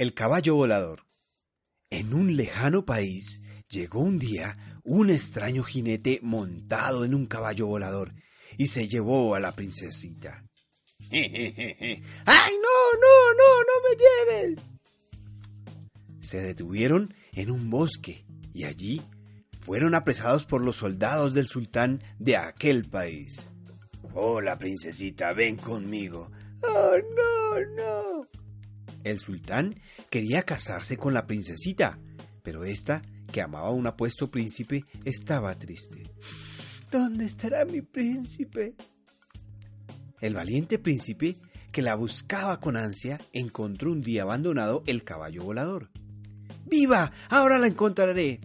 El caballo volador. En un lejano país llegó un día un extraño jinete montado en un caballo volador y se llevó a la princesita. ¡Ay, no, no, no, no me lleves! Se detuvieron en un bosque y allí fueron apresados por los soldados del sultán de aquel país. Hola, princesita, ven conmigo. Oh, no, no. El sultán quería casarse con la princesita, pero esta, que amaba a un apuesto príncipe, estaba triste. ¿Dónde estará mi príncipe? El valiente príncipe, que la buscaba con ansia, encontró un día abandonado el caballo volador. ¡Viva! Ahora la encontraré.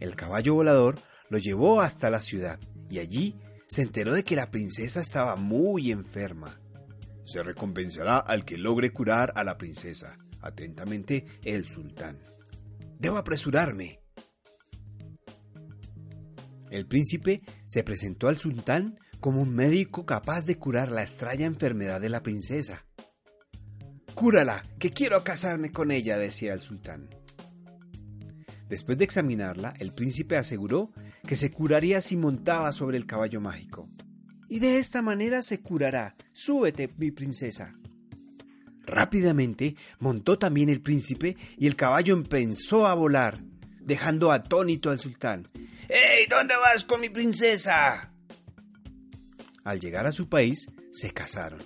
El caballo volador lo llevó hasta la ciudad y allí se enteró de que la princesa estaba muy enferma. Se recompensará al que logre curar a la princesa. Atentamente, el sultán. Debo apresurarme. El príncipe se presentó al sultán como un médico capaz de curar la extraña enfermedad de la princesa. Cúrala, que quiero casarme con ella, decía el sultán. Después de examinarla, el príncipe aseguró que se curaría si montaba sobre el caballo mágico. Y de esta manera se curará. Súbete, mi princesa. Rápidamente montó también el príncipe y el caballo empezó a volar, dejando atónito al sultán. ¡Ey! ¿Dónde vas con mi princesa? Al llegar a su país, se casaron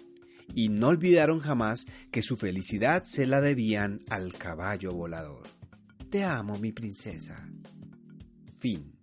y no olvidaron jamás que su felicidad se la debían al caballo volador. Te amo, mi princesa. Fin.